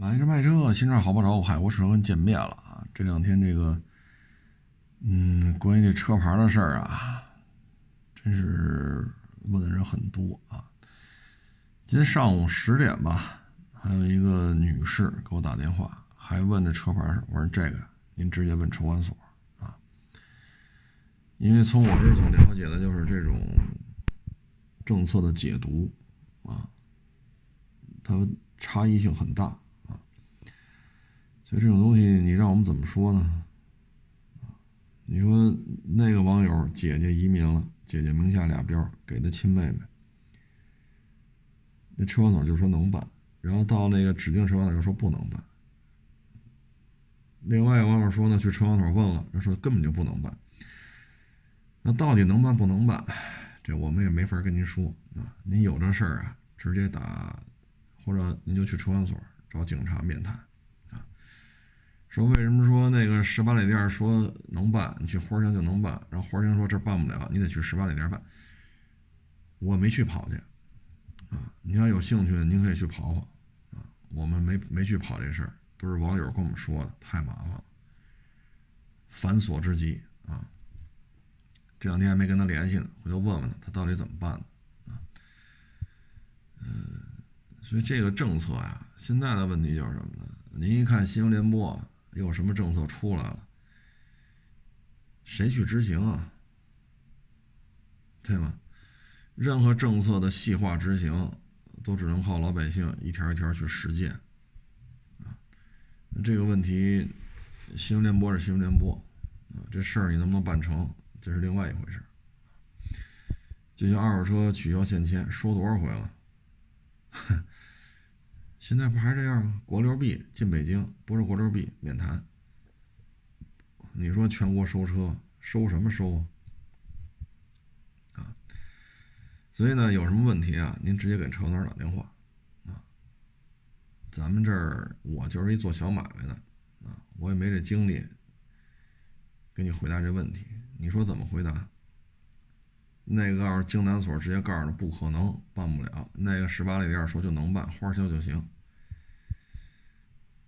买车卖车，新车好不着，海阔试车跟见面了啊！这两天这个，嗯，关于这车牌的事儿啊，真是问的人很多啊。今天上午十点吧，还有一个女士给我打电话，还问这车牌我说这个您直接问车管所啊，因为从我这所了解的就是这种政策的解读啊，它差异性很大。就这种东西，你让我们怎么说呢？你说那个网友姐姐移民了，姐姐名下俩标给的亲妹妹，那车管所就说能办，然后到那个指定车管所就说不能办。另外一个网友说呢，去车管所问了，人说根本就不能办。那到底能办不能办？这我们也没法跟您说啊。您有这事儿啊，直接打，或者您就去车管所找警察面谈。说为什么说那个十八里店说能办，你去花乡就能办，然后花乡说这办不了，你得去十八里店办。我没去跑去，啊，你要有兴趣，您可以去跑跑，啊，我们没没去跑这事儿，都是网友跟我们说的，太麻烦了，繁琐之极啊。这两天还没跟他联系呢，回头问问他，他到底怎么办呢？啊，嗯，所以这个政策呀，现在的问题就是什么呢？您一看新闻联播。有什么政策出来了，谁去执行啊？对吗？任何政策的细化执行，都只能靠老百姓一条一条去实践啊。这个问题，新闻联播是新闻联播啊，这事儿你能不能办成，这是另外一回事。就像二手车取消限迁，说多少回了？现在不还这样吗？国六 B 进北京，不是国六 B 免谈。你说全国收车，收什么收啊？啊，所以呢，有什么问题啊？您直接给车总打电话啊。咱们这儿我就是一做小买卖的啊，我也没这精力给你回答这问题。你说怎么回答？那个告诉京南所直接告诉他不可能办不了，那个十八里店说就能办，花销就行。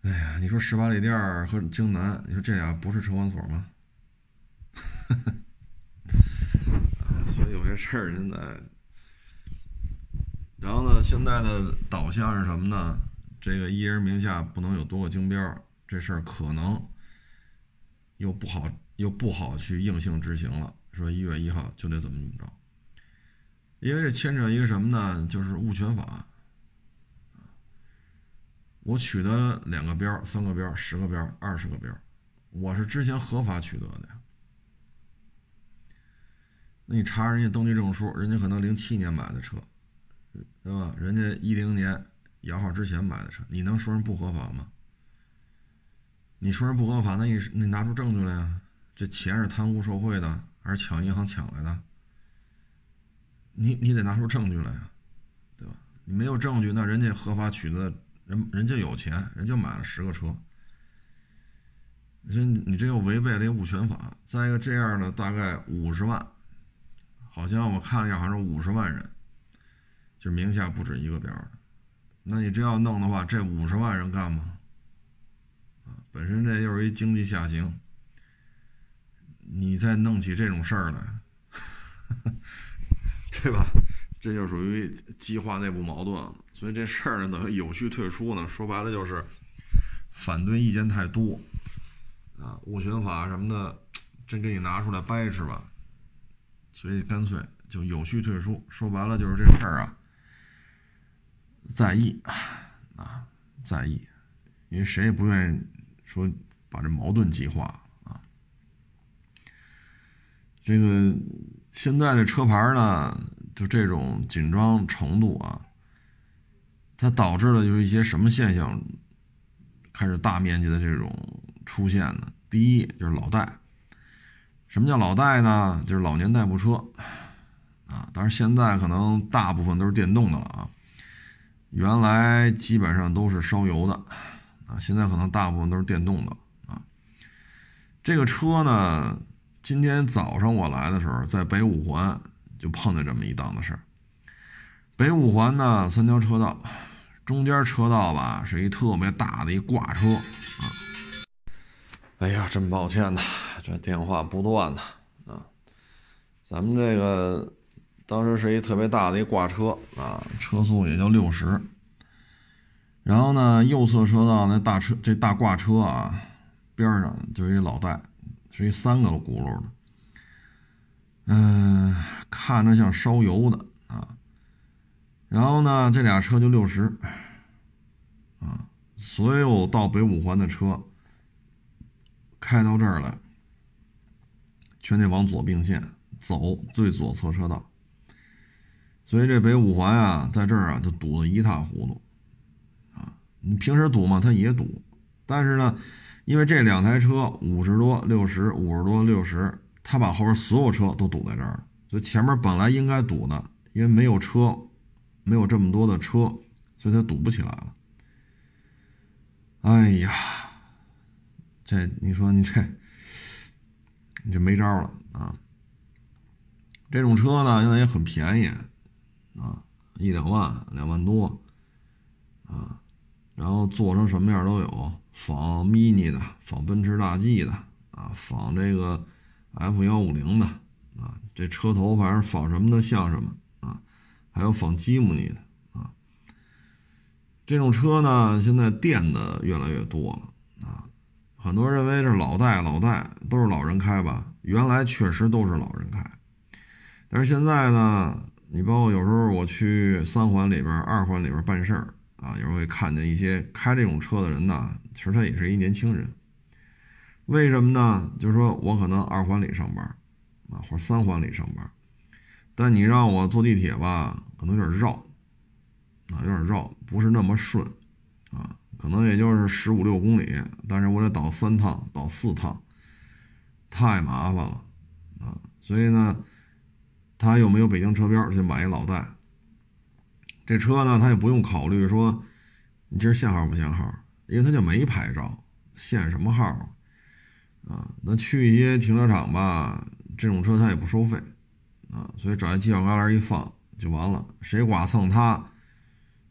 哎呀，你说十八里店和京南，你说这俩不是车管所吗？所以有些事儿现在，然后呢，现在的导向是什么呢？这个一人名下不能有多个京标，这事儿可能又不好，又不好去硬性执行了。说一月一号就得怎么怎么着，因为这牵扯一个什么呢？就是物权法。我取得两个标、三个标、十个标、二十个标，我是之前合法取得的呀。那你查人家登记证书，人家可能零七年买的车，对吧？人家一零年摇号之前买的车，你能说人不合法吗？你说人不合法，那你你拿出证据来呀？这钱是贪污受贿的？还是抢银行抢来的？你你得拿出证据来呀，对吧？你没有证据，那人家合法取得，人人家有钱，人家买了十个车。你说你这又违背了物权法。再一个，这样的大概五十万，好像我看了一下，好像是五十万人，就名下不止一个标的。那你这要弄的话，这五十万人干吗？啊，本身这又是一经济下行。你再弄起这种事儿来，对吧？这就属于激化内部矛盾。所以这事儿呢，等于有序退出呢，说白了就是反对意见太多啊，物权法什么的，真给你拿出来掰扯吧。所以干脆就有序退出。说白了就是这事儿啊，在意啊，在意，因为谁也不愿意说把这矛盾激化。这个现在的车牌呢，就这种紧张程度啊，它导致了就是一些什么现象开始大面积的这种出现呢？第一就是老代，什么叫老代呢？就是老年代步车啊。当然现在可能大部分都是电动的了啊，原来基本上都是烧油的啊，现在可能大部分都是电动的啊。这个车呢？今天早上我来的时候，在北五环就碰见这么一档子事儿。北五环呢，三条车道，中间车道吧是一特别大的一挂车啊。哎呀，真抱歉呐，这电话不断呐啊。咱们这个当时是一特别大的一挂车啊，车速也就六十。然后呢，右侧车道那大车这大挂车啊，边上就一老戴，是一三个轱辘的，嗯，看着像烧油的啊。然后呢，这俩车就六十，啊，所有到北五环的车开到这儿来，全得往左并线走最左侧车道。所以这北五环啊，在这儿啊就堵得一塌糊涂啊。你平时堵吗？它也堵，但是呢，因为这两台车五十多、六十五十多、六十，他把后边所有车都堵在这儿了，所以前面本来应该堵的，因为没有车，没有这么多的车，所以他堵不起来了。哎呀，这你说你这，你这没招了啊！这种车呢，现在也很便宜啊，一两万、两万多啊。然后做成什么样都有，仿 mini 的，仿奔驰大 G 的，啊，仿这个 F 幺五零的，啊，这车头反正仿什么的像什么，啊，还有仿吉姆尼的，啊，这种车呢，现在电的越来越多了，啊，很多人认为是老代老代都是老人开吧，原来确实都是老人开，但是现在呢，你包括有时候我去三环里边、二环里边办事儿。啊，有时候会看见一些开这种车的人呢，其实他也是一年轻人。为什么呢？就是说我可能二环里上班，啊，或者三环里上班，但你让我坐地铁吧，可能有点绕，啊，有点绕，不是那么顺，啊，可能也就是十五六公里，但是我得倒三趟，倒四趟，太麻烦了，啊，所以呢，他又没有北京车标，就买一老代。这车呢，他也不用考虑说你今儿限号不限号，因为他就没牌照，限什么号啊？那去一些停车场吧，这种车他也不收费啊，所以找一犄角旮旯一放就完了。谁剐蹭他，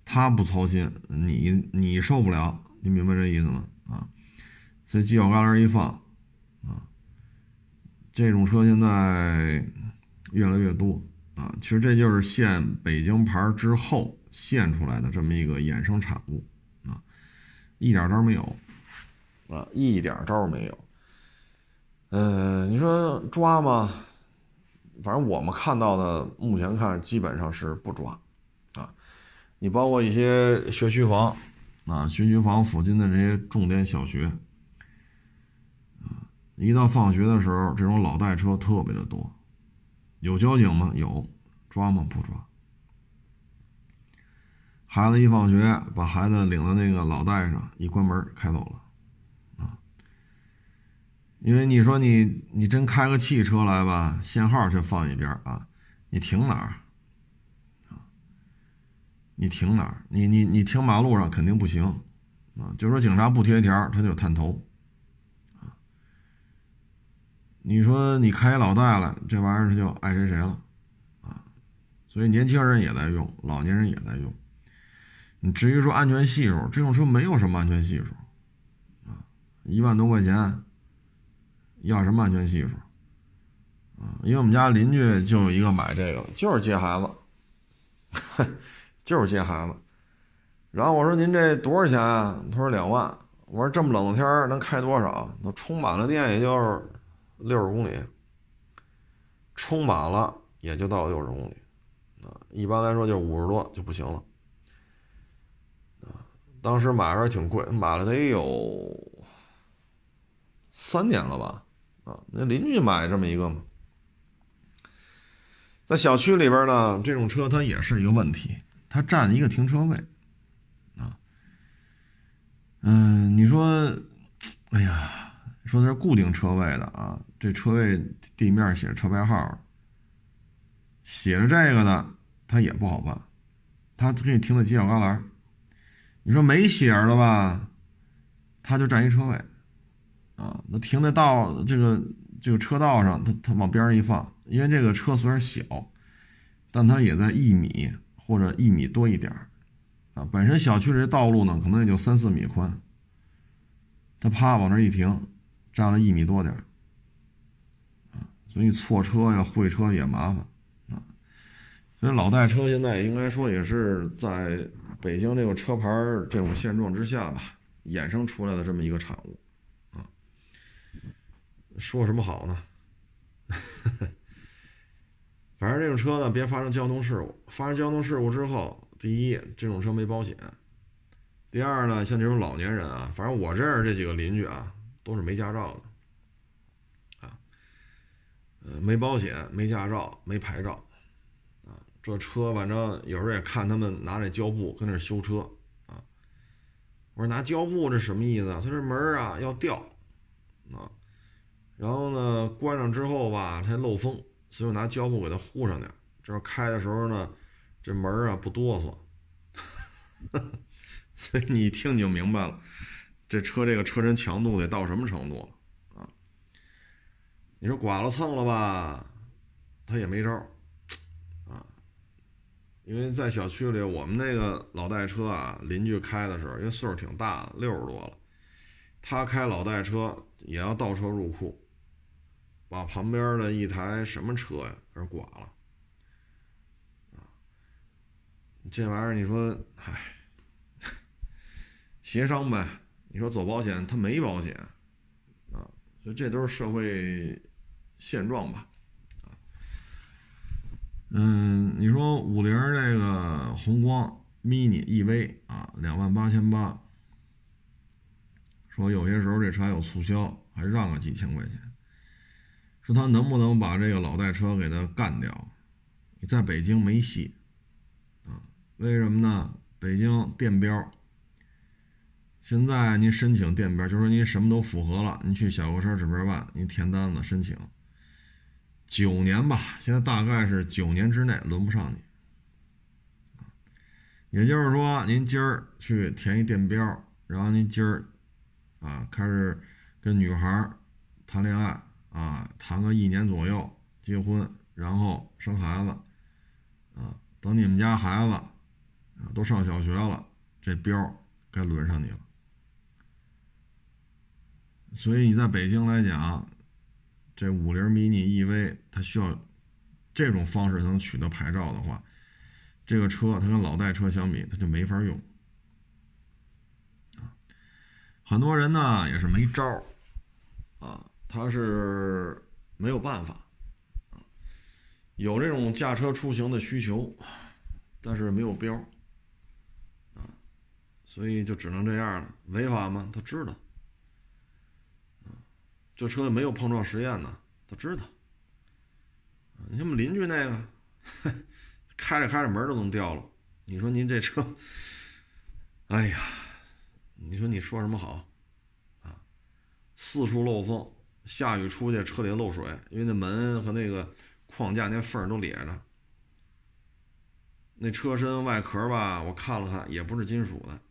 他不操心，你你受不了，你明白这意思吗？啊，所以犄角旮旯一放啊，这种车现在越来越多。啊，其实这就是限北京牌之后限出来的这么一个衍生产物啊，一点招没有啊，一点招没有。嗯，你说抓吗？反正我们看到的，目前看基本上是不抓啊。你包括一些学区房啊，学区房附近的这些重点小学啊，一到放学的时候，这种老带车特别的多。有交警吗？有，抓吗？不抓。孩子一放学，把孩子领到那个老带上，一关门开走了，啊。因为你说你你真开个汽车来吧，限号先放一边啊，你停哪儿？啊，你停哪儿？你你你停马路上肯定不行，啊，就说警察不贴条，他就探头啊。你说你开老大了，这玩意儿他就爱谁谁了，所以年轻人也在用，老年人也在用。你至于说安全系数，这种车没有什么安全系数，啊，一万多块钱，要什么安全系数？啊，因为我们家邻居就有一个买这个，就是接孩子，就是接孩子。然后我说您这多少钱啊？他说两万。我说这么冷的天能开多少？那充满了电也就是。六十公里，充满了也就到六十公里，啊，一般来说就五十多就不行了，当时买的时候挺贵，买了得有三年了吧，啊，那邻居买这么一个，在小区里边呢，这种车它也是一个问题，它占一个停车位，啊，嗯，你说，哎呀。说的是固定车位的啊，这车位地面写着车牌号，写着这个的，他也不好办，他给你停在犄角旮旯。你说没写着的吧，他就占一车位，啊，那停在道这个这个车道上，他他往边上一放，因为这个车虽然小，但它也在一米或者一米多一点儿啊，本身小区里道路呢，可能也就三四米宽，他啪往那一停，占了一米多点儿啊，所以错车呀、会车也麻烦。所以老代车现在应该说也是在北京这个车牌这种现状之下吧，衍生出来的这么一个产物啊。说什么好呢？反正这种车呢，别发生交通事故。发生交通事故之后，第一，这种车没保险；第二呢，像这种老年人啊，反正我这儿这几个邻居啊，都是没驾照的，啊，呃，没保险、没驾照、没牌照，这车反正有时候也看他们拿那胶布跟那修车，啊，我说拿胶布这什么意思啊？他这门啊要掉，啊，然后呢关上之后吧，它漏风。所以我拿胶布给它糊上点，这要开的时候呢，这门啊不哆嗦。所以你一听你就明白了，这车这个车身强度得到什么程度了啊？你说剐了蹭了吧，他也没招。因为在小区里，我们那个老代车啊，邻居开的时候，因为岁数挺大的，六十多了，他开老代车也要倒车入库。把旁边的一台什么车呀，给刮了，这玩意儿你说，唉，协商呗。你说走保险，他没保险，啊，所以这都是社会现状吧，嗯，你说五菱这个宏光 mini EV 啊，两万八千八，说有些时候这车还有促销，还让个几千块钱。说他能不能把这个老代车给他干掉？你在北京没戏啊？为什么呢？北京电标，现在您申请电标，就说您什么都符合了，您去小客车指标办，您填单子申请，九年吧，现在大概是九年之内轮不上你。也就是说，您今儿去填一电标，然后您今儿啊开始跟女孩谈恋爱。啊，谈个一年左右结婚，然后生孩子，啊，等你们家孩子啊都上小学了，这标该轮上你了。所以你在北京来讲，这五菱 mini EV 它需要这种方式才能取得牌照的话，这个车它跟老代车相比，它就没法用。啊，很多人呢也是没招，啊。他是没有办法，有这种驾车出行的需求，但是没有标，啊，所以就只能这样了。违法吗？他知道，这车没有碰撞实验呢，他知道。你看我们邻居那个，开着开着门都能掉了。你说您这车，哎呀，你说你说什么好？啊，四处漏风。下雨出去，车里漏水，因为那门和那个框架那缝都咧着。那车身外壳吧，我看了看，也不是金属的，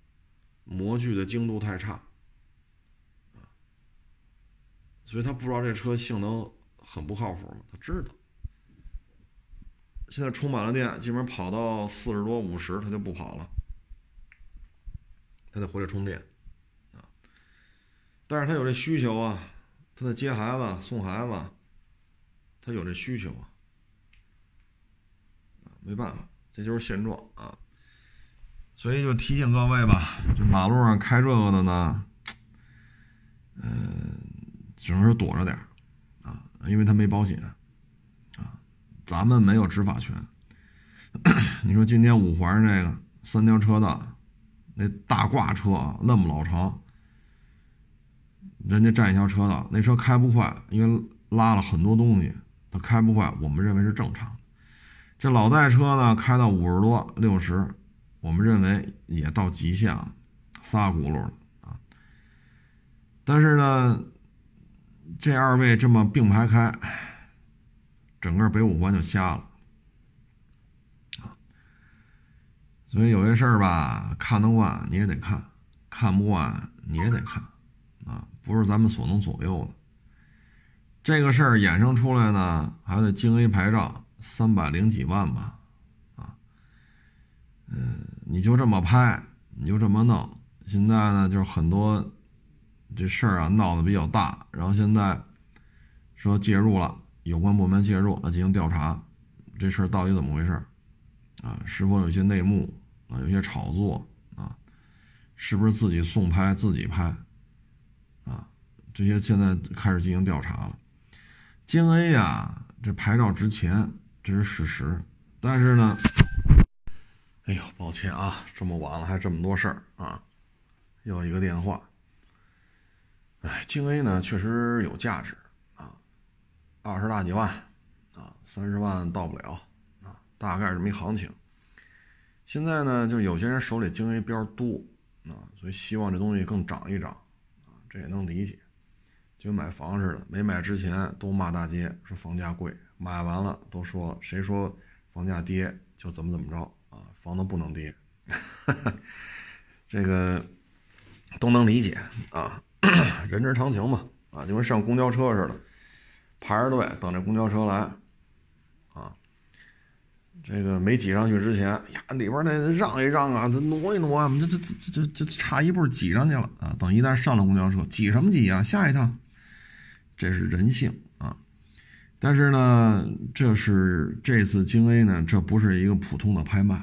模具的精度太差，所以他不知道这车性能很不靠谱吗？他知道。现在充满了电，基本上跑到四十多、五十，他就不跑了，他得回来充电，啊，但是他有这需求啊。他在接孩子、送孩子，他有这需求啊，没办法，这就是现状啊。所以就提醒各位吧，这马路上开这个的呢，嗯，只能是躲着点啊，因为他没保险啊，咱们没有执法权。你说今天五环这个三条车道，那大挂车啊，那么老长。人家占一条车道，那车开不快，因为拉了很多东西，它开不快，我们认为是正常。这老代车呢，开到五十多、六十，我们认为也到极限了，仨轱辘了啊。但是呢，这二位这么并排开，整个北五环就瞎了。所以有些事儿吧，看得惯你也得看，看不惯你也得看啊。不是咱们所能左右的。这个事儿衍生出来呢，还得京 A 牌照三百零几万吧，啊，嗯，你就这么拍，你就这么弄。现在呢，就是很多这事儿啊闹得比较大，然后现在说介入了，有关部门介入啊进行调查，这事儿到底怎么回事啊？是否有些内幕啊？有些炒作啊？是不是自己送拍自己拍啊？这些现在开始进行调查了。京 A 呀，这牌照值钱，这是事实。但是呢，哎呦，抱歉啊，这么晚了还这么多事儿啊，又一个电话。哎，京 A 呢确实有价值啊，二十大几万啊，三十万到不了啊，大概是这么一行情。现在呢，就有些人手里京 A 边多啊，所以希望这东西更涨一涨啊，这也能理解。就跟买房似的，没买之前都骂大街，说房价贵；买完了都说谁说房价跌就怎么怎么着啊，房子不能跌，这个都能理解啊，人之常情嘛啊，就跟上公交车似的，排着队等这公交车来啊，这个没挤上去之前呀，里边那让一让啊，挪一挪啊，这这这这这差一步挤上去了啊，等一旦上了公交车，挤什么挤啊？下一趟。这是人性啊，但是呢，这是这次京 A 呢，这不是一个普通的拍卖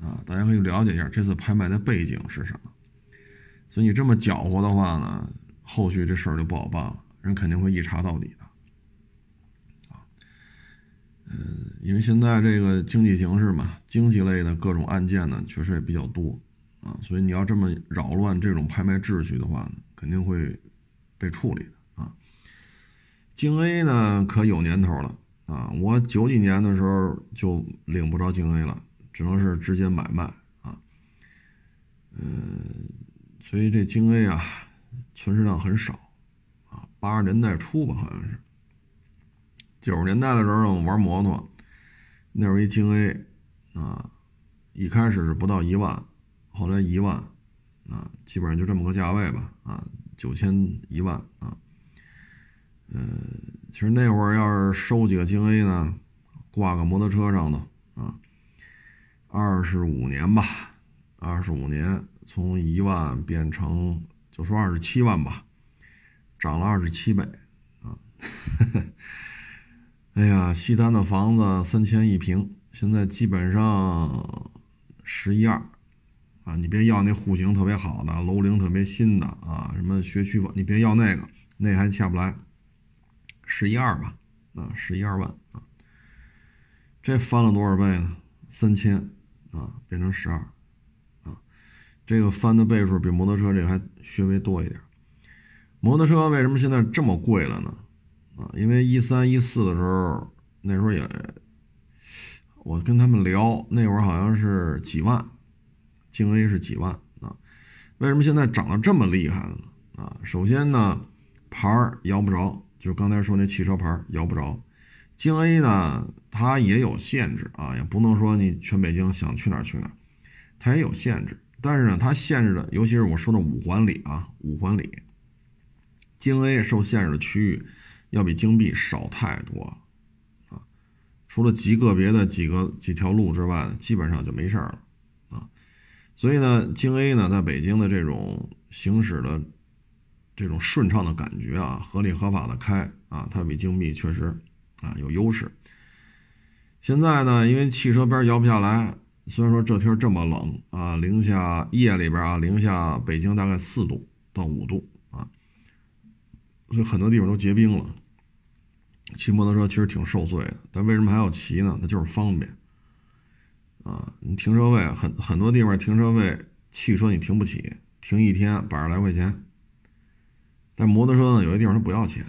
啊，大家可以了解一下这次拍卖的背景是什么。所以你这么搅和的话呢，后续这事儿就不好办了，人肯定会一查到底的啊。嗯，因为现在这个经济形势嘛，经济类的各种案件呢，确实也比较多啊，所以你要这么扰乱这种拍卖秩序的话，肯定会被处理的啊。京 A 呢，可有年头了啊！我九几年的时候就领不着京 A 了，只能是直接买卖啊。嗯，所以这京 A 啊，存世量很少啊。八十年代初吧，好像是九十年代的时候，我玩摩托，那会儿一京 A 啊，一开始是不到一万，后来一万啊，基本上就这么个价位吧啊，九千一万啊。嗯，其实那会儿要是收几个京 A 呢，挂个摩托车上的啊，二十五年吧，二十五年从一万变成就说二十七万吧，涨了二十七倍啊！哎呀，西单的房子三千一平，现在基本上十一二啊！你别要那户型特别好的，楼龄特别新的啊，什么学区房，你别要那个，那还下不来。十一二吧，啊，十一二万啊，这翻了多少倍呢？三千啊，变成十二，这个翻的倍数比摩托车这个还稍微多一点。摩托车为什么现在这么贵了呢？啊，因为一三一四的时候，那时候也，我跟他们聊，那会儿好像是几万，京 A 是几万啊？为什么现在涨得这么厉害了呢？啊，首先呢，牌儿摇不着。就刚才说那汽车牌摇不着，京 A 呢，它也有限制啊，也不能说你全北京想去哪儿去哪儿，它也有限制。但是呢，它限制的，尤其是我说的五环里啊，五环里，京 A 受限制的区域要比京 B 少太多了啊。除了极个别的几个几条路之外，基本上就没事了啊。所以呢，京 A 呢，在北京的这种行驶的。这种顺畅的感觉啊，合理合法的开啊，它比京 B 确实啊有优势。现在呢，因为汽车边摇不下来，虽然说这天这么冷啊，零下夜里边啊，零下北京大概四度到五度啊，所以很多地方都结冰了。骑摩托车其实挺受罪的，但为什么还要骑呢？它就是方便啊。你停车位很很多地方停车位，汽车你停不起，停一天百十来块钱。但摩托车呢，有些地方它不要钱，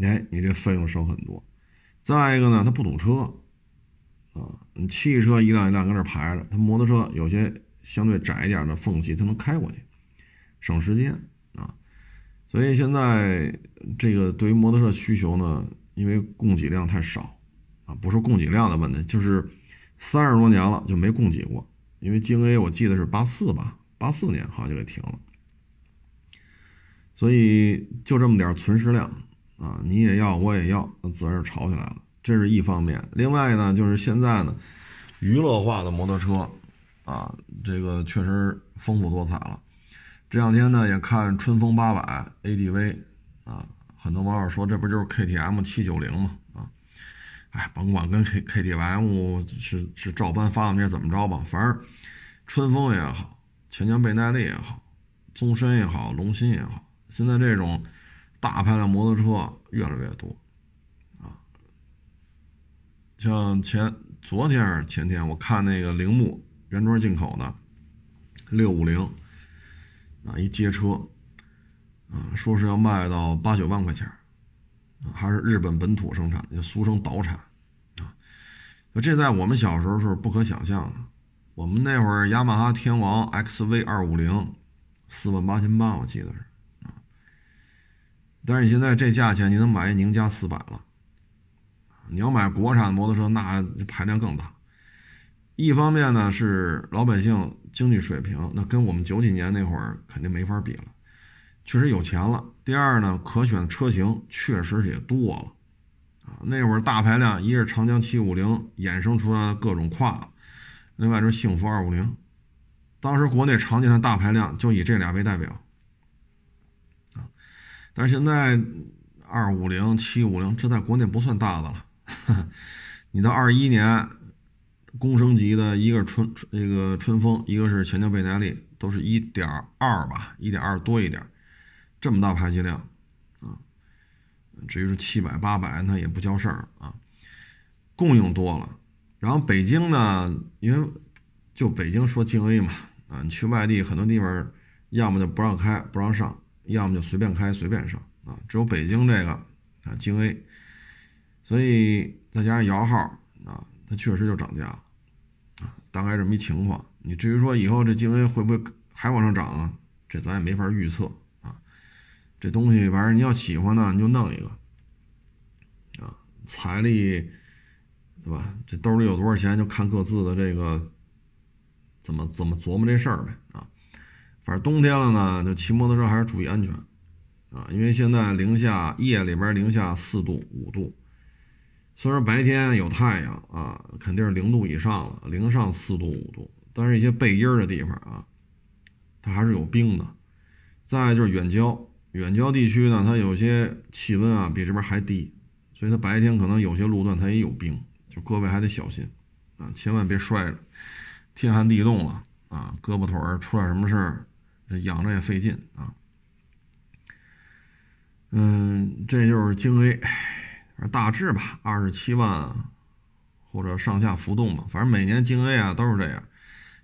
哎，你这费用省很多。再一个呢，它不堵车，啊，汽车一辆一辆搁那排着，它摩托车有些相对窄一点的缝隙，它能开过去，省时间啊。所以现在这个对于摩托车需求呢，因为供给量太少，啊，不是供给量的问题，就是三十多年了就没供给过。因为京 A 我记得是八四吧，八四年好像就给停了。所以就这么点存世量啊，你也要，我也要，那自然是炒起来了。这是一方面。另外呢，就是现在呢，娱乐化的摩托车啊，这个确实丰富多彩了。这两天呢也看春风八百 ADV 啊，很多网友说这不就是 KTM 七九零吗？啊，哎，甭管跟 K KTM 是是照搬发明这怎么着吧，反正春风也好，钱江倍耐力也好，宗申也好，龙芯也好，现在这种大排量摩托车越来越多，像前昨天还是前天我看那个铃木。原装进口的六五零啊，一街车啊，说是要卖到八九万块钱啊，还是日本本土生产，就俗称岛产啊。这在我们小时候是不可想象的。我们那会儿雅马哈天王 XV 二五零四万八千八，我记得是啊。但是你现在这价钱，你能买一宁家四百了。你要买国产摩托车，那排量更大。一方面呢是老百姓经济水平，那跟我们九几年那会儿肯定没法比了，确实有钱了。第二呢，可选车型确实也多了，啊，那会儿大排量，一是长江七五零衍生出来的各种跨，另外就是幸福二五零，当时国内常见的大排量就以这俩为代表，啊，但是现在二五零、七五零这在国内不算大的了，你到二一年。公升级的一个是春那个春风，一个是前江倍耐力，都是一点二吧，一点二多一点，这么大排气量啊。至于是七百八百，那也不叫事儿啊。供应多了，然后北京呢，因为就北京说京 A 嘛啊，你去外地很多地方，要么就不让开不让上，要么就随便开随便上啊。只有北京这个啊京 A，所以再加上摇号啊。它确实就涨价了，啊，大概这么一情况。你至于说以后这金威会不会还往上涨啊？这咱也没法预测啊。这东西反正你要喜欢呢，你就弄一个，啊，财力，对吧？这兜里有多少钱，就看各自的这个怎么怎么琢磨这事儿呗，啊。反正冬天了呢，就骑摩托车还是注意安全，啊，因为现在零下夜里边零下四度五度。虽然白天有太阳啊，肯定是零度以上了，零上四度五度，但是一些背阴的地方啊，它还是有冰的。再就是远郊，远郊地区呢，它有些气温啊比这边还低，所以它白天可能有些路段它也有冰，就各位还得小心啊，千万别摔着。天寒地冻了啊，胳膊腿儿出点什么事儿，这养着也费劲啊。嗯，这就是京 A。大致吧，二十七万或者上下浮动吧。反正每年京 A 啊都是这样，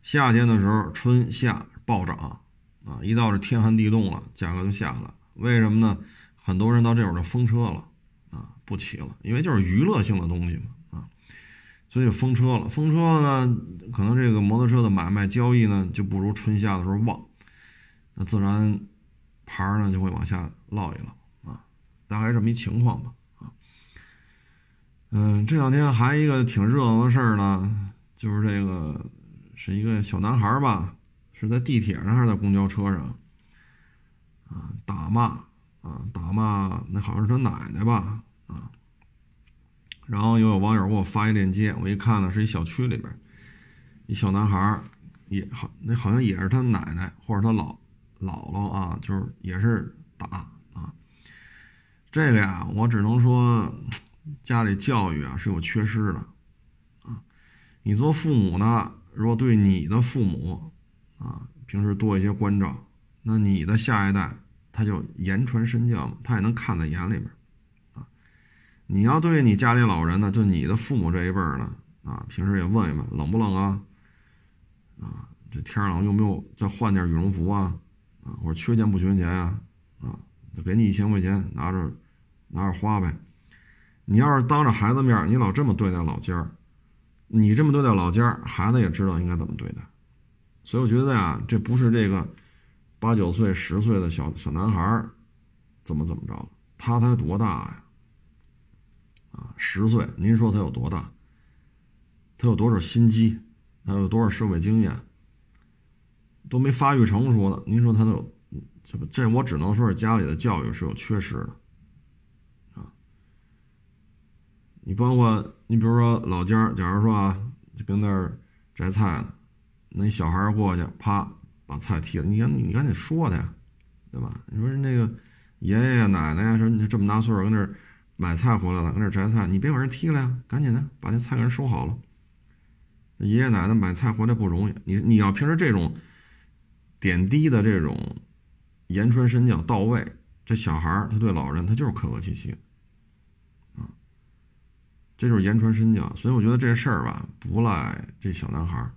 夏天的时候春夏暴涨啊，一到这天寒地冻了，价格就下来。为什么呢？很多人到这会儿就封车了啊，不骑了，因为就是娱乐性的东西嘛啊，所以就封车了。封车了呢，可能这个摩托车的买卖交易呢就不如春夏的时候旺，那自然牌呢就会往下落一落啊，大概这么一情况吧。嗯，这两天还一个挺热闹的事儿呢，就是这个是一个小男孩吧，是在地铁上还是在公交车上啊？打骂啊，打骂那好像是他奶奶吧啊。然后又有网友给我发一链接，我一看呢，是一小区里边一小男孩，也好那好像也是他奶奶或者他姥姥姥啊，就是也是打啊。这个呀，我只能说。家里教育啊是有缺失的，啊，你做父母呢，如果对你的父母啊平时多一些关照，那你的下一代他就言传身教嘛，他也能看在眼里边，啊，你要对你家里老人呢，就你的父母这一辈儿呢，啊，平时也问一问冷不冷啊，啊，这天冷用不用再换件羽绒服啊，啊，或者缺钱不缺钱啊，啊，就给你一千块钱，拿着拿着花呗。你要是当着孩子面，你老这么对待老尖儿，你这么对待老尖儿，孩子也知道应该怎么对待。所以我觉得呀，这不是这个八九岁、十岁的小小男孩儿怎么怎么着，他才多大呀？啊，十岁，您说他有多大？他有多少心机？他有多少社会经验？都没发育成熟呢，您说他都有？这不，这我只能说是家里的教育是有缺失的。你包括你，比如说老家，假如说啊，就跟那儿摘菜呢，那小孩过去，啪把菜踢了，你赶你赶紧说他呀，对吧？你说那个爷爷奶奶呀，说你这么大岁数跟那儿买菜回来了，跟那儿摘菜，你别把人踢了呀，赶紧的把那菜给人收好了。爷爷奶奶买菜回来不容易，你你要平时这种点滴的这种言传身教到位，这小孩他对老人他就是客客气气。这就是言传身教，所以我觉得这事儿吧，不赖这小男孩儿。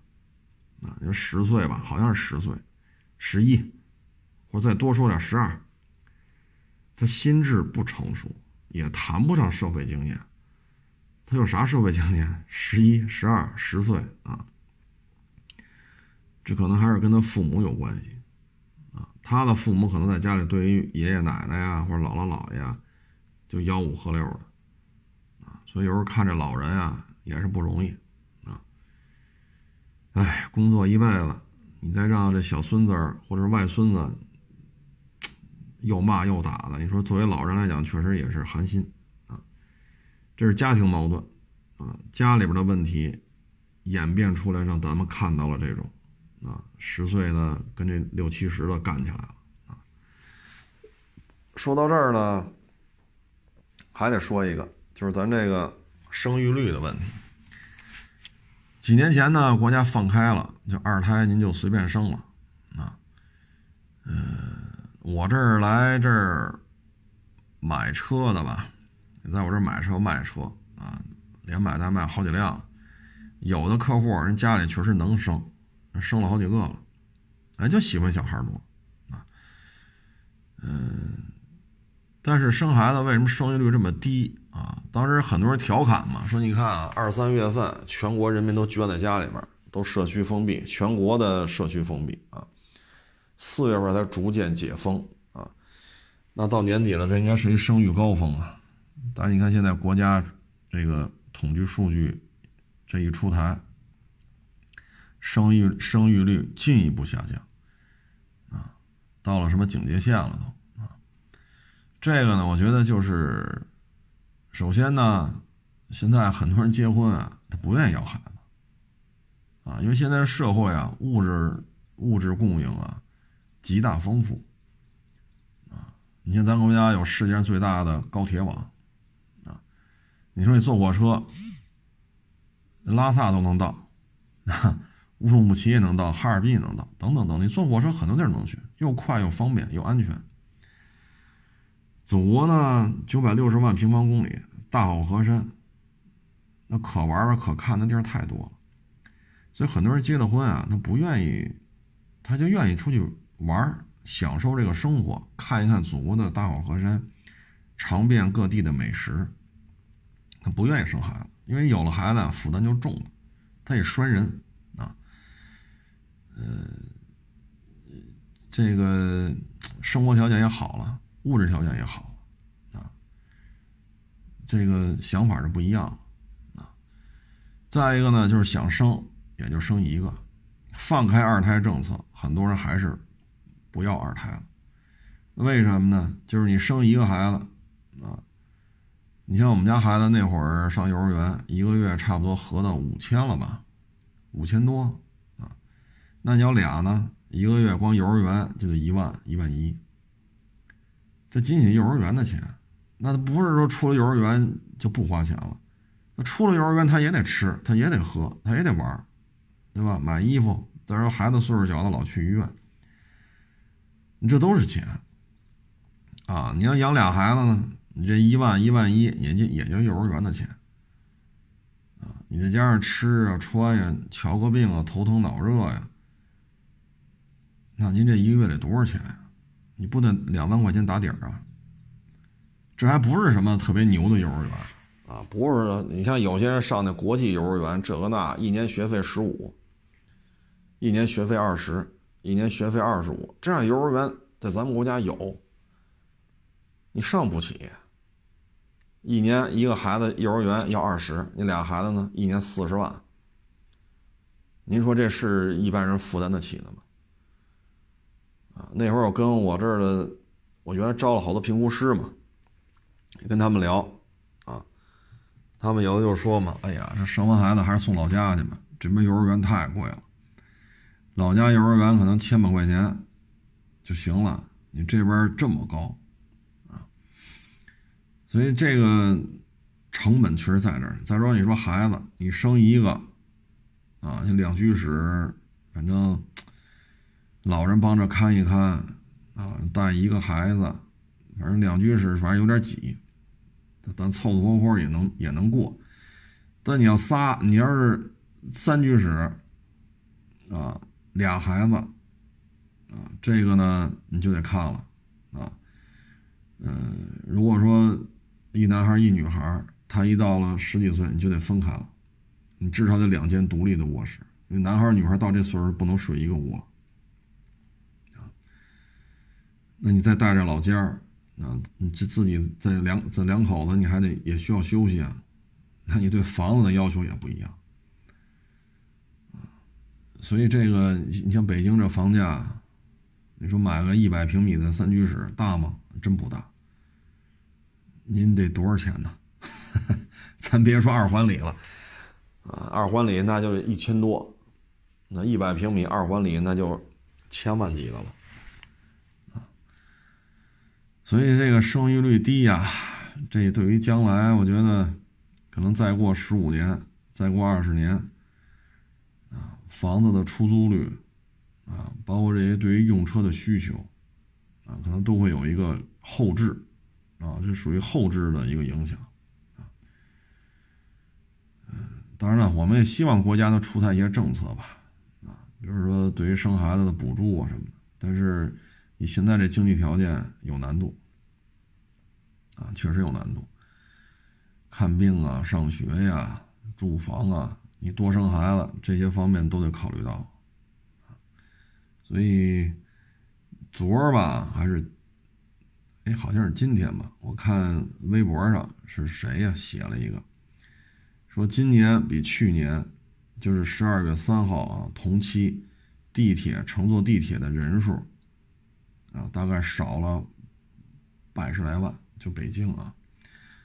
啊，你说十岁吧，好像是十岁，十一，或者再多说点十二，他心智不成熟，也谈不上社会经验，他有啥社会经验？十一、十二、十岁啊，这可能还是跟他父母有关系。啊，他的父母可能在家里对于爷爷奶奶呀或者姥姥姥爷，就吆五喝六的。所以有时候看这老人啊，也是不容易啊。哎，工作一辈子，你再让这小孙子或者外孙子又骂又打的，你说作为老人来讲，确实也是寒心啊。这是家庭矛盾啊，家里边的问题演变出来，让咱们看到了这种啊，十岁的跟这六七十的干起来了啊。说到这儿呢，还得说一个。就是咱这个生育率的问题。几年前呢，国家放开了，就二胎您就随便生了啊。嗯，我这儿来这儿买车的吧，在我这儿买车卖车啊，连买带卖好几辆。有的客户人家里确实能生，生了好几个了，哎，就喜欢小孩多啊。嗯，但是生孩子为什么生育率这么低？啊，当时很多人调侃嘛，说你看啊，二三月份全国人民都圈在家里边，都社区封闭，全国的社区封闭啊。四月份才逐渐解封啊，那到年底了，这应该是一生育高峰啊。但是你看现在国家这个统计数据这一出台，生育生育率进一步下降啊，到了什么警戒线了都。这个呢，我觉得就是。首先呢，现在很多人结婚啊，他不愿意要孩子，啊，因为现在社会啊，物质物质供应啊，极大丰富，啊，你像咱国家有世界上最大的高铁网，啊，你说你坐火车，拉萨都能到，啊乌鲁木齐也能到，哈尔滨也能到，等等等，你坐火车很多地儿能去，又快又方便又安全。祖国呢，九百六十万平方公里，大好河山，那可玩的、可看的地儿太多了，所以很多人结了婚啊，他不愿意，他就愿意出去玩，享受这个生活，看一看祖国的大好河山，尝遍各地的美食。他不愿意生孩子，因为有了孩子啊负担就重了，他也拴人啊。呃，这个生活条件也好了。物质条件也好啊，这个想法是不一样啊。再一个呢，就是想生也就生一个，放开二胎政策，很多人还是不要二胎了。为什么呢？就是你生一个孩子啊，你像我们家孩子那会儿上幼儿园，一个月差不多合到五千了吧，五千多啊。那你要俩呢，一个月光幼儿园就得一万一万一。这仅仅幼儿园的钱，那他不是说出了幼儿园就不花钱了，那出了幼儿园他也得吃，他也得喝，他也得玩，对吧？买衣服，再说孩子岁数小的老去医院，你这都是钱啊！你要养俩孩子呢，你这一万一万一也就也就幼儿园的钱啊！你再加上吃啊穿呀，瞧个病啊，头疼脑热呀，那您这一个月得多少钱呀？你不得两万块钱打底儿啊？这还不是什么特别牛的幼儿园啊，不是？你像有些人上那国际幼儿园，这个那，一年学费十五，一年学费二十，一年学费二十五，这样幼儿园在咱们国家有，你上不起。一年一个孩子幼儿园要二十，你俩孩子呢，一年四十万，您说这是一般人负担得起的吗？那会儿我跟我这儿的，我原来招了好多评估师嘛，跟他们聊，啊，他们有的就说嘛，哎呀，这生完孩子还是送老家去吧，这边幼儿园太贵了。老家幼儿园可能千把块钱就行了，你这边这么高啊，所以这个成本确实在这儿。再说你说孩子，你生一个啊，你两居室，反正老人帮着看一看啊，带一个孩子，反正两居室反正有点挤，但凑凑合合也能也能过。但你要仨，你要是三居室啊，俩孩子啊，这个呢你就得看了啊。嗯，如果说一男孩一女孩，他一到了十几岁，你就得分开了，你至少得两间独立的卧室。因为男孩女孩到这岁数不能睡一个屋。那你再带着老家儿啊，你这自己在两这两口子，你还得也需要休息啊。那你对房子的要求也不一样，所以这个你像北京这房价，你说买个一百平米的三居室大吗？真不大。您得多少钱呢？咱别说二环里了，啊，二环里那就是一千多，那一百平米二环里那就千万级的了，所以这个生育率低呀，这对于将来我觉得。可能再过十五年，再过二十年，啊，房子的出租率，啊，包括这些对于用车的需求，啊，可能都会有一个后置，啊，这属于后置的一个影响，啊，嗯，当然了，我们也希望国家能出台一些政策吧，啊，比如说对于生孩子的补助啊什么的，但是你现在这经济条件有难度，啊，确实有难度。看病啊，上学呀，住房啊，你多生孩子这些方面都得考虑到，所以昨儿吧还是，哎，好像是今天吧，我看微博上是谁呀写了一个，说今年比去年，就是十二月三号啊同期，地铁乘坐地铁的人数啊大概少了百十来万，就北京啊。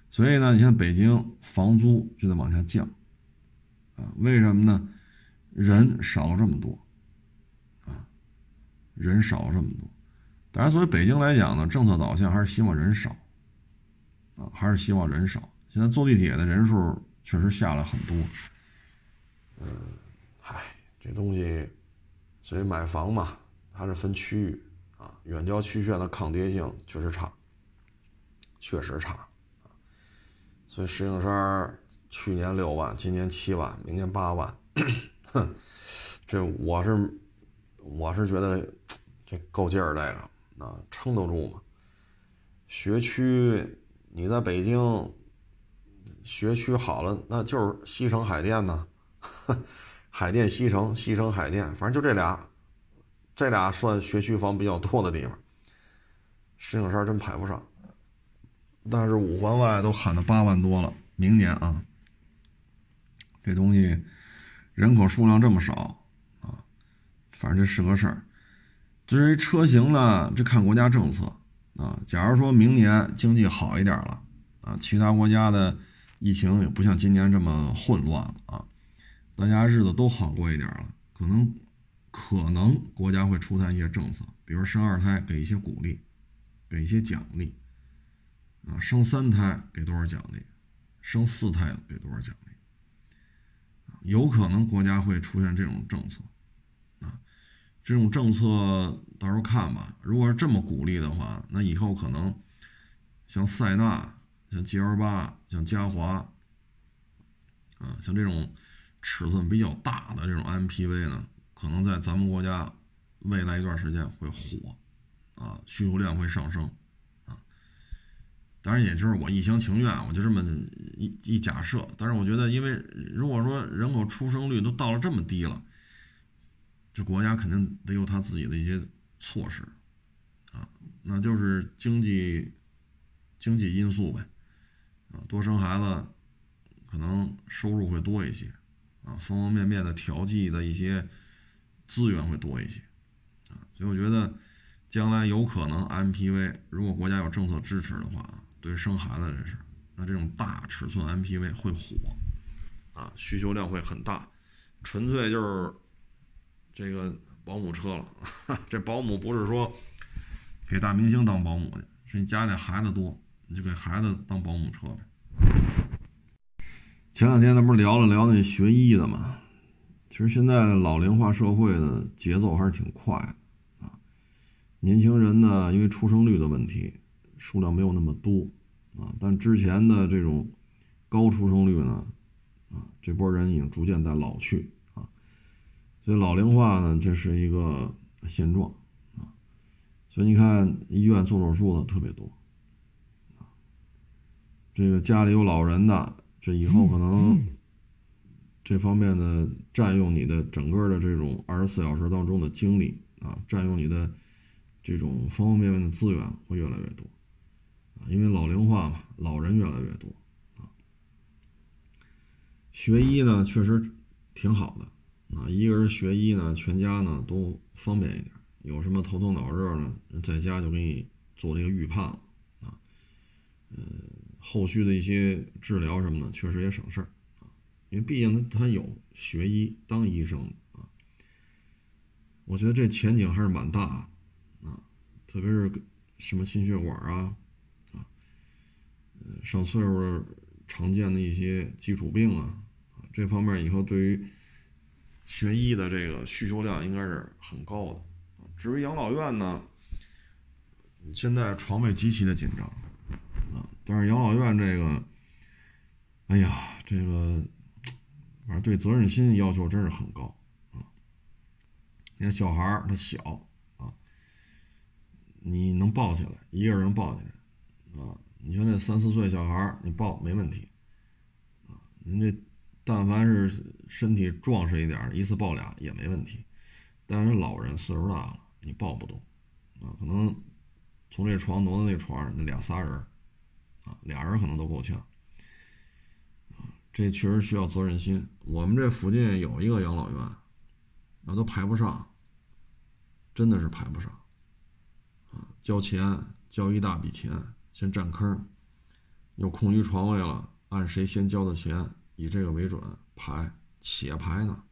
所以呢，你像北京房租就在往下降，啊，为什么呢？人少了这么多，啊，人少了这么多。当然，作为北京来讲呢，政策导向还是希望人少，啊，还是希望人少。现在坐地铁的人数确实下了很多，嗯，嗨，这东西，所以买房嘛，还是分区域啊，远郊区县的抗跌性确实差，确实差。所以石景山去年六万，今年七万，明年八万，哼，这我是我是觉得这够劲儿，这个啊撑得住吗？学区你在北京学区好了，那就是西城海淀呢，海淀西城，西城海淀，反正就这俩，这俩算学区房比较多的地方。石景山真排不上。但是五环外都喊到八万多了，明年啊，这东西人口数量这么少啊，反正这是个事儿。至于车型呢，这看国家政策啊。假如说明年经济好一点了啊，其他国家的疫情也不像今年这么混乱了啊，大家日子都好过一点了，可能可能国家会出台一些政策，比如生二胎给一些鼓励，给一些奖励。啊，生三胎给多少奖励？生四胎给多少奖励？有可能国家会出现这种政策，啊，这种政策到时候看吧。如果是这么鼓励的话，那以后可能像塞纳、像 G L 八、像嘉华，啊，像这种尺寸比较大的这种 M P V 呢，可能在咱们国家未来一段时间会火，啊，需求量会上升。当然，也就是我一厢情愿，我就这么一一假设。但是我觉得，因为如果说人口出生率都到了这么低了，这国家肯定得有他自己的一些措施啊，那就是经济经济因素呗啊，多生孩子可能收入会多一些啊，方方面面的调剂的一些资源会多一些啊，所以我觉得将来有可能 MPV 如果国家有政策支持的话啊。对生孩子这事，那这种大尺寸 MPV 会火，啊，需求量会很大，纯粹就是这个保姆车了。这保姆不是说给大明星当保姆去，是你家里孩子多，你就给孩子当保姆车呗。前两天咱不是聊了聊那学医的嘛？其实现在老龄化社会的节奏还是挺快的啊。年轻人呢，因为出生率的问题，数量没有那么多啊。但之前的这种高出生率呢，啊，这波人已经逐渐在老去啊。所以老龄化呢，这是一个现状啊。所以你看，医院做手术的特别多啊。这个家里有老人的。这以后可能这方面的占用你的整个的这种二十四小时当中的精力啊，占用你的这种方方面面的资源会越来越多，因为老龄化嘛，老人越来越多啊。学医呢确实挺好的啊，一个人学医呢，全家呢都方便一点，有什么头疼脑热呢，在家就给你做这个预判了啊，嗯。后续的一些治疗什么的，确实也省事儿啊，因为毕竟他他有学医当医生啊，我觉得这前景还是蛮大啊，特别是什么心血管啊，上岁数常见的一些基础病啊，这方面以后对于学医的这个需求量应该是很高的。至于养老院呢，现在床位极其的紧张啊。但是养老院这个，哎呀，这个反正对责任心要求真是很高啊！你看小孩他小啊，你能抱起来，一个人抱起来啊？你像那三四岁小孩，你抱没问题啊？您这但凡是身体壮实一点，一次抱俩也没问题。但是老人岁数大了，你抱不动啊，可能从这床挪到那床上，那俩仨人。啊，俩人可能都够呛，这确实需要责任心。我们这附近有一个养老院，那都排不上，真的是排不上，啊，交钱交一大笔钱，先占坑，有空余床位了，按谁先交的钱，以这个为准排，且排呢，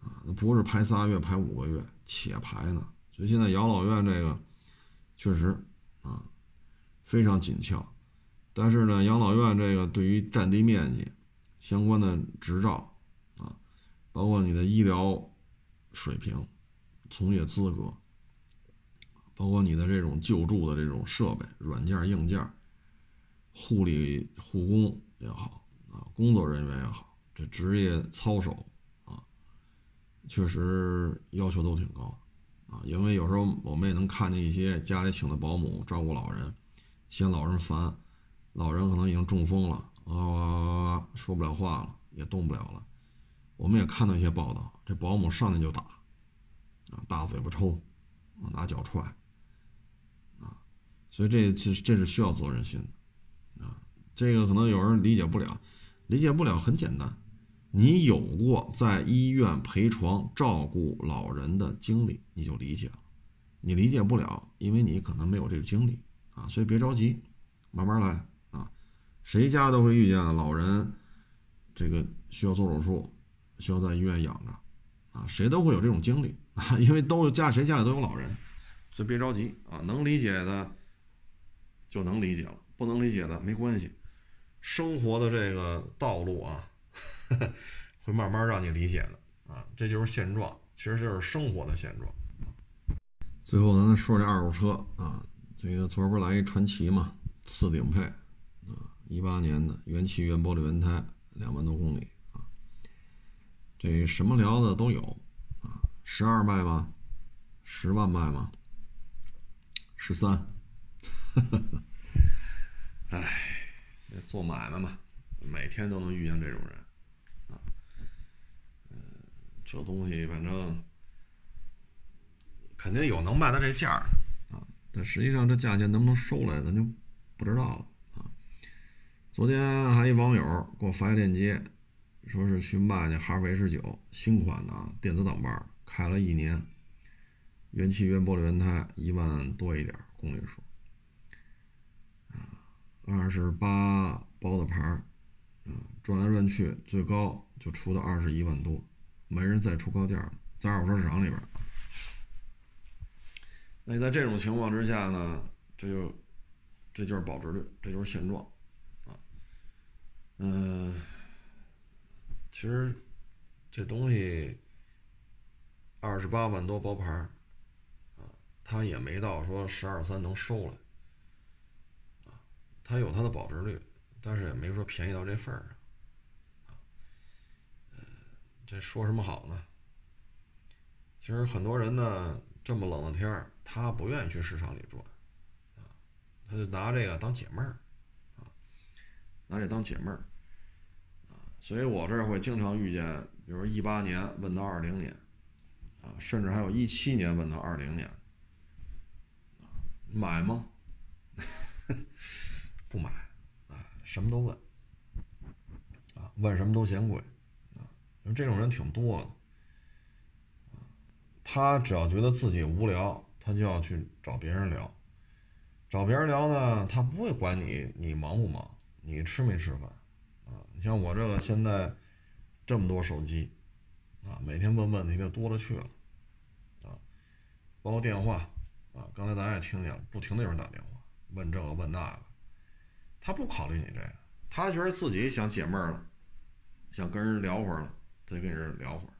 啊，那不是排仨月排五个月，且排呢。所以现在养老院这个确实啊。非常紧俏，但是呢，养老院这个对于占地面积、相关的执照啊，包括你的医疗水平、从业资格，包括你的这种救助的这种设备、软件、硬件、护理护工也好啊，工作人员也好，这职业操守啊，确实要求都挺高啊。因为有时候我们也能看见一些家里请的保姆照顾老人。嫌老人烦，老人可能已经中风了，啊，说不了话了，也动不了了。我们也看到一些报道，这保姆上去就打，啊，大嘴巴抽，拿脚踹，所以这这这是需要责任心的，啊，这个可能有人理解不了，理解不了很简单，你有过在医院陪床照顾老人的经历，你就理解了。你理解不了，因为你可能没有这个经历。啊，所以别着急，慢慢来啊。谁家都会遇见老人，这个需要做手术，需要在医院养着，啊，谁都会有这种经历啊。因为都家谁家里都有老人，所以别着急啊。能理解的就能理解了，不能理解的没关系。生活的这个道路啊，会慢慢让你理解的啊。这就是现状，其实就是生活的现状。最后咱再说这二手车啊。这个昨儿不是来一传奇嘛，次顶配，啊，一八年的原漆原玻璃轮胎，两万多公里啊，这什么聊的都有啊，十二卖吗？十万卖吗？十三，呵呵呵哎，做买卖嘛，每天都能遇见这种人啊，嗯，这东西反正肯定有能卖到这价儿。但实际上，这价钱能不能收来，咱就不知道了啊。昨天还一网友给我发一链接，说是去卖那哈弗 H 九新款的电子挡把，开了一年，原漆原玻璃轮胎，一万多一点公里数，二十八包的牌儿，转来转去，最高就出到二十一万多，没人再出高价了，在二手车市场里边。那你在这种情况之下呢，这就这就是保值率，这就是现状啊。嗯，其实这东西二十八万多包牌儿啊，它也没到说十二三能收来啊，它有它的保值率，但是也没说便宜到这份儿上啊。这说什么好呢？其实很多人呢，这么冷的天儿。他不愿意去市场里转，啊，他就拿这个当解闷儿，啊，拿这当解闷儿，啊，所以我这儿会经常遇见，比如一八年问到二零年，啊，甚至还有一七年问到二零年，买吗？不买，啊，什么都问，啊，问什么都嫌贵，啊，因为这种人挺多的，啊，他只要觉得自己无聊。他就要去找别人聊，找别人聊呢，他不会管你你忙不忙，你吃没吃饭，啊，你像我这个现在这么多手机，啊，每天问问题的多了去了，啊，包括电话，啊，刚才咱也听见了，不停的有人打电话问这个问那个，他不考虑你这个，他觉得自己想解闷了，想跟人聊会儿了，他就跟人聊会儿。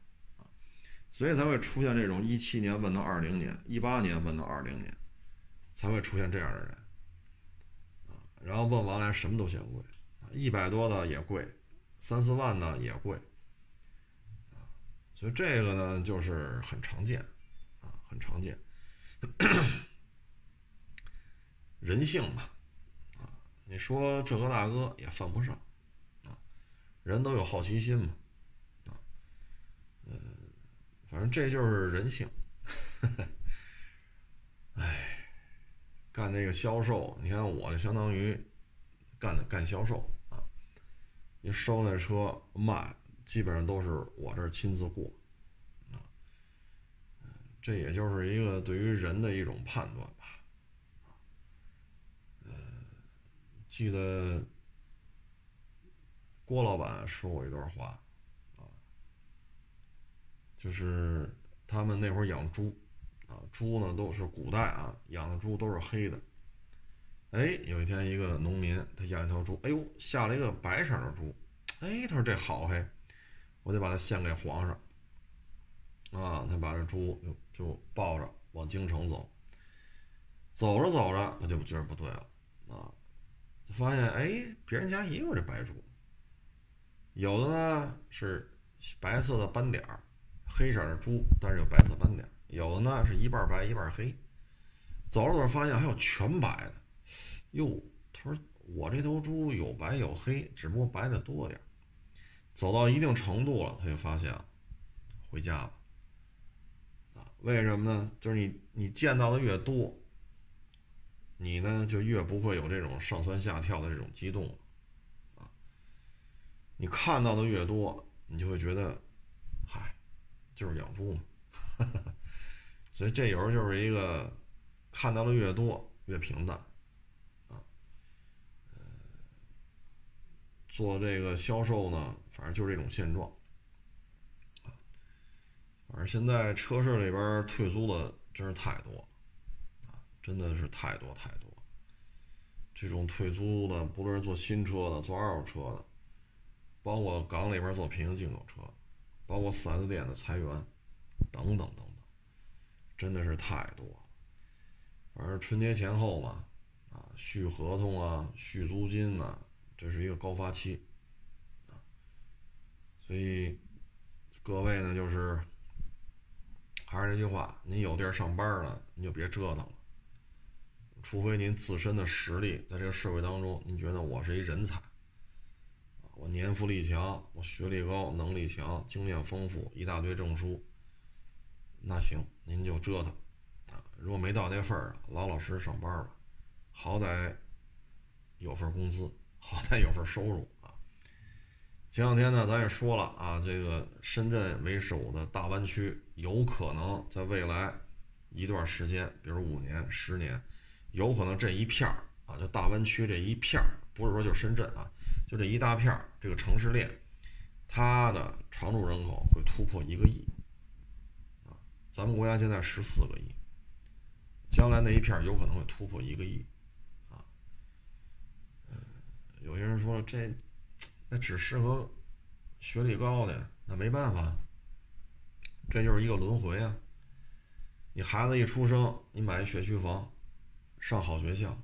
所以才会出现这种一七年问到二零年，一八年问到二零年，才会出现这样的人，啊，然后问完了什么都嫌贵，一百多的也贵，三四万的也贵，啊，所以这个呢就是很常见，啊，很常见，人性嘛，你说这个那个也犯不上，啊，人都有好奇心嘛。啊，嗯反正这就是人性，哎，干这个销售，你看我这相当于干的干销售啊，你收那车卖，基本上都是我这亲自过啊，这也就是一个对于人的一种判断吧，嗯，记得郭老板说过一段话。啊就是他们那会儿养猪，啊，猪呢都是古代啊养的猪都是黑的。哎，有一天一个农民他养一头猪，哎呦下了一个白色的猪，哎，他说这好嘿，我得把它献给皇上。啊，他把这猪就就抱着往京城走，走着走着他就觉得不对了，啊，发现哎别人家也有这白猪，有的呢是白色的斑点儿。黑色的猪，但是有白色斑点，有的呢是一半白一半黑。走着走着发现还有全白的，哟，他说我这头猪有白有黑，只不过白的多点。走到一定程度了，他就发现了，回家了。为什么呢？就是你你见到的越多，你呢就越不会有这种上蹿下跳的这种激动啊。你看到的越多，你就会觉得，嗨。就是养猪嘛，所以这有时候就是一个看到的越多越平淡啊。做这个销售呢，反正就是这种现状啊。反正现在车市里边退租的真是太多，真的是太多太多。这种退租的，不论是做新车的、做二手车的，包括港里边做平行进口车。包括 4S 店的裁员，等等等等，真的是太多了。反正春节前后嘛，啊，续合同啊，续租金呐，这是一个高发期，啊，所以各位呢，就是还是那句话，您有地儿上班了，您就别折腾了，除非您自身的实力在这个社会当中，您觉得我是一人才。我年富力强，我学历高，能力强，经验丰富，一大堆证书。那行，您就折腾啊！如果没到那份儿上老老实实上班吧，好歹有份工资，好歹有份收入啊。前两天呢，咱也说了啊，这个深圳为首的大湾区，有可能在未来一段时间，比如五年、十年，有可能这一片儿啊，就大湾区这一片儿，不是说就深圳啊。就这一大片儿，这个城市链，它的常住人口会突破一个亿啊，咱们国家现在十四个亿，将来那一片有可能会突破一个亿，啊，嗯，有些人说这那只适合学历高的，那没办法，这就是一个轮回啊。你孩子一出生，你买一学区房，上好学校，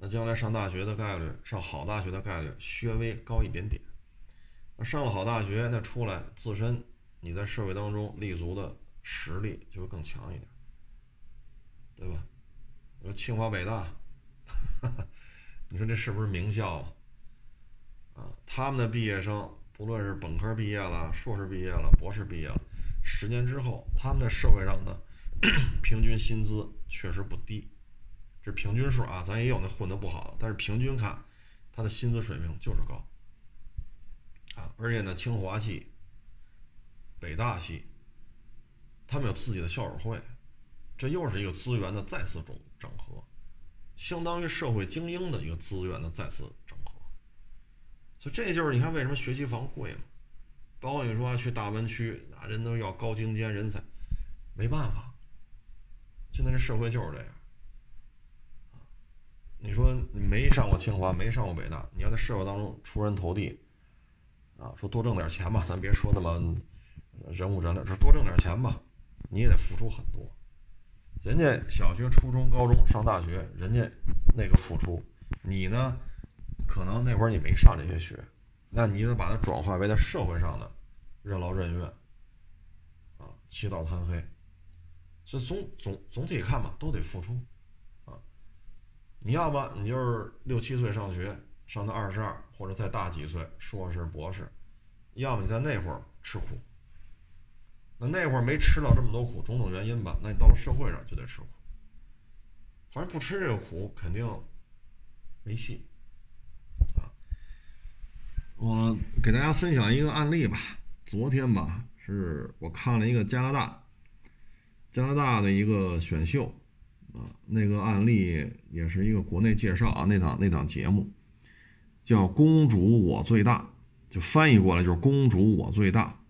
那将来上大学的概率，上好大学的概率稍微高一点点。那上了好大学，那出来自身你在社会当中立足的实力就会更强一点，对吧？你说清华北大，你说这是不是名校啊？啊，他们的毕业生，不论是本科毕业了、硕士毕业了、博士毕业了，十年之后，他们在社会上的。平均薪资确实不低，是平均数啊，咱也有那混得不好的，但是平均看，他的薪资水平就是高啊。而且呢，清华系、北大系，他们有自己的校友会，这又是一个资源的再次整整合，相当于社会精英的一个资源的再次整合。所以这就是你看为什么学区房贵嘛？包括你说去大湾区，那人都要高精尖人才，没办法。现在这社会就是这样，你说你没上过清华，没上过北大，你要在社会当中出人头地，啊，说多挣点钱吧，咱别说那么人物人脸，说多挣点钱吧，你也得付出很多。人家小学、初中、高中上大学，人家那个付出，你呢，可能那会儿你没上这些学，那你得把它转化为在社会上的任劳任怨，啊，起早贪黑。所以总总总体看吧，都得付出，你要么你就是六七岁上学，上到二十二或者再大几岁，硕士、博士，要么你在那会儿吃苦，那那会儿没吃到这么多苦，种种原因吧，那你到了社会上就得吃苦，反正不吃这个苦肯定没戏，啊，我给大家分享一个案例吧，昨天吧，是我看了一个加拿大。加拿大的一个选秀，那个案例也是一个国内介绍啊，那档那档节目叫《公主我最大》，就翻译过来就是“公主我最大”，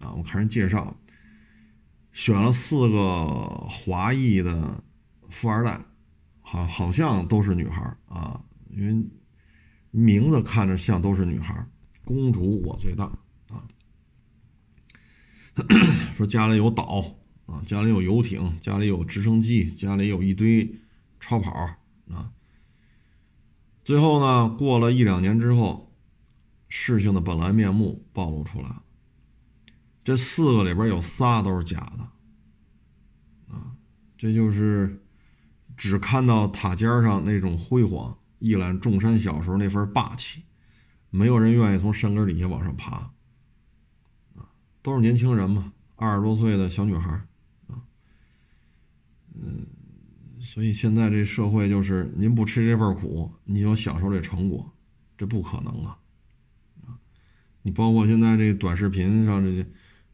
啊，我看人介绍，选了四个华裔的富二代，好好像都是女孩啊，因为名字看着像都是女孩，“公主我最大”啊，说家里有岛。啊，家里有游艇，家里有直升机，家里有一堆超跑啊。最后呢，过了一两年之后，事情的本来面目暴露出来了。这四个里边有仨都是假的，啊，这就是只看到塔尖上那种辉煌，一览众山小时候那份霸气，没有人愿意从山根底下往上爬。啊，都是年轻人嘛，二十多岁的小女孩。嗯，所以现在这社会就是您不吃这份苦，你就享受这成果，这不可能啊！啊，你包括现在这短视频上这些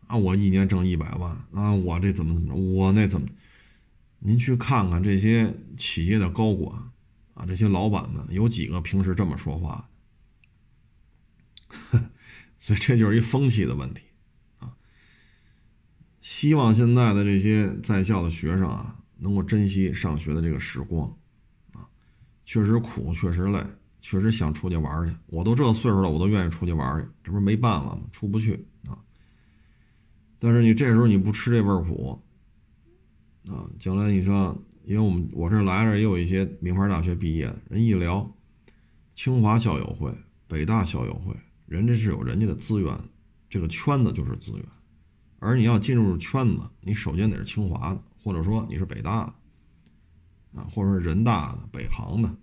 啊，我一年挣一百万啊，我这怎么怎么着，我那怎么？您去看看这些企业的高管啊，这些老板们有几个平时这么说话的？所以这就是一风气的问题啊！希望现在的这些在校的学生啊。能够珍惜上学的这个时光，啊，确实苦，确实累，确实想出去玩去。我都这岁数了，我都愿意出去玩去，这不是没办法吗？出不去啊。但是你这时候你不吃这份苦，啊，将来你说，因为我们我这来了也有一些名牌大学毕业的人，一聊，清华校友会、北大校友会，人家是有人家的资源，这个圈子就是资源，而你要进入圈子，你首先得是清华的。或者说你是北大的啊，或者是人大的、北航的，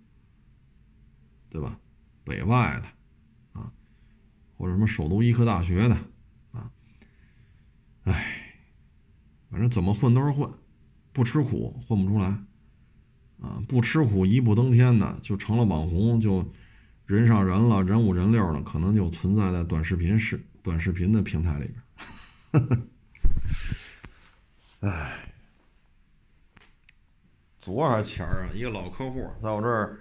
对吧？北外的啊，或者什么首都医科大学的啊，哎，反正怎么混都是混，不吃苦混不出来啊！不吃苦一步登天的，就成了网红，就人上人了，人五人六了，可能就存在在短视频视短视频的平台里边。哎。昨儿还前儿啊，一个老客户在我这儿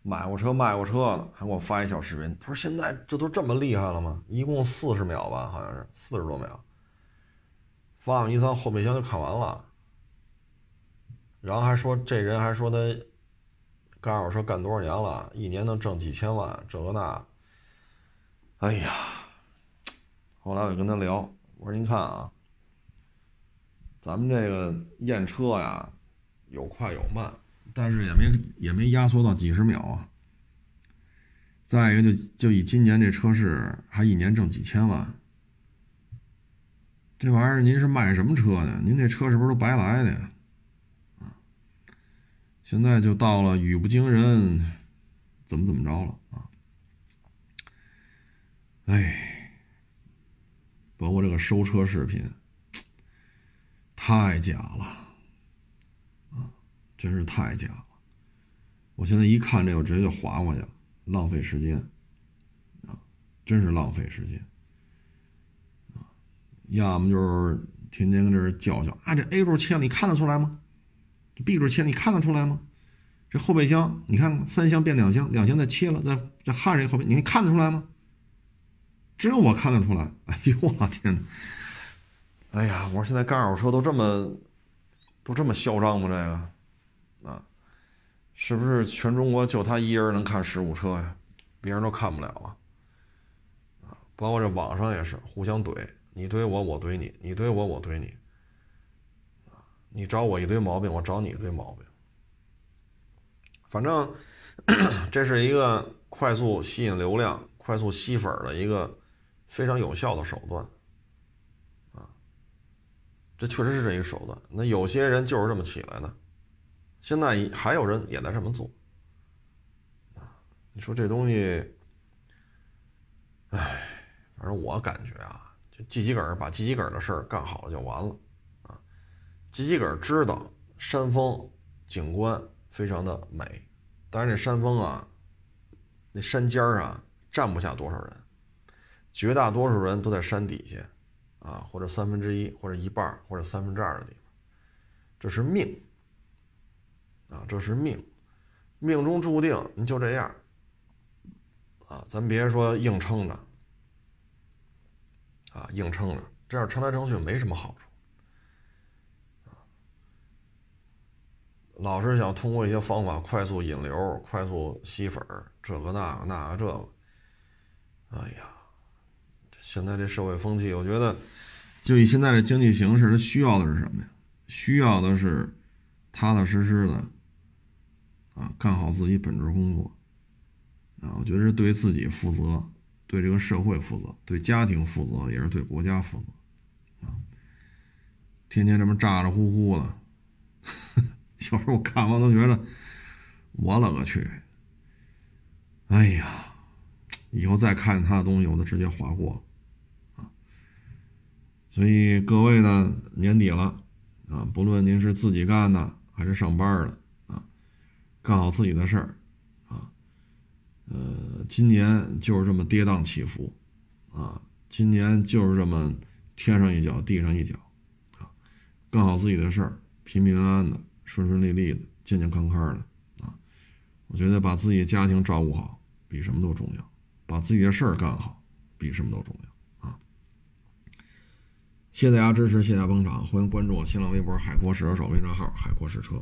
买过车、卖过车的，还给我发一小视频。他说：“现在这都这么厉害了吗？一共四十秒吧，好像是四十多秒，发动机舱后备箱就看完了，然后还说这人还说他干二手车干多少年了，一年能挣几千万，这个那。哎呀，后来我就跟他聊，我说您看啊，咱们这个验车呀，有快有慢，但是也没也没压缩到几十秒啊。再一个，就就以今年这车市，还一年挣几千万。这玩意儿，您是卖什么车的？您这车是不是都白来的呀？啊！现在就到了语不惊人，怎么怎么着了啊？哎，包括这个收车视频，太假了！真是太假了！我现在一看这，我直接就划过去了，浪费时间啊！真是浪费时间啊。要么就是天天跟这儿叫叫啊，这 A 柱切了，你看得出来吗？这 B 柱切，你看得出来吗？这后备箱，你看三箱变两箱，两箱再切了，再再焊上一后备，你看得出来吗？只有我看得出来。哎呦我天哪！哎呀，我说现在干二手车都这么都这么嚣张吗？这个，是不是全中国就他一人能看十五车呀？别人都看不了啊！啊，包括这网上也是互相怼。你怼我，我怼你；你怼我，我怼你。你找我一堆毛病，我找你一堆毛病。反正 这是一个快速吸引流量、快速吸粉的一个非常有效的手段。啊，这确实是这一个手段。那有些人就是这么起来的，现在还有人也在这么做。啊，你说这东西，哎，反正我感觉啊。就自己个儿把自己个儿的事儿干好了就完了，啊，自己个儿知道山峰景观非常的美，但是这山峰啊，那山尖儿啊站不下多少人，绝大多数人都在山底下，啊，或者三分之一，或者一半，或者三分之二的地方，这是命，啊，这是命，命中注定你就这样，啊，咱别说硬撑着。啊，硬撑着，这样撑来撑去没什么好处。啊老是想通过一些方法快速引流、快速吸粉这个那个那个这个。哎呀，现在这社会风气，我觉得，就以现在的经济形势，它需要的是什么呀？需要的是踏踏实实的啊，干好自己本职工作。啊，我觉得是对自己负责。对这个社会负责，对家庭负责，也是对国家负责，啊！天天这么咋咋呼呼的，有时候我看完都觉得，我勒个去！哎呀，以后再看见他的东西，我都直接划过，啊！所以各位呢，年底了，啊，不论您是自己干的还是上班的，干好自己的事儿。啊呃，今年就是这么跌宕起伏，啊，今年就是这么天上一脚地上一脚，啊，干好自己的事儿，平平安安的，顺顺利利的，健健康康的，啊，我觉得把自己家庭照顾好比什么都重要，把自己的事儿干好比什么都重要，啊，谢谢大家支持，谢谢大家捧场，欢迎关注我新浪微博海阔试车手微信号海阔试车。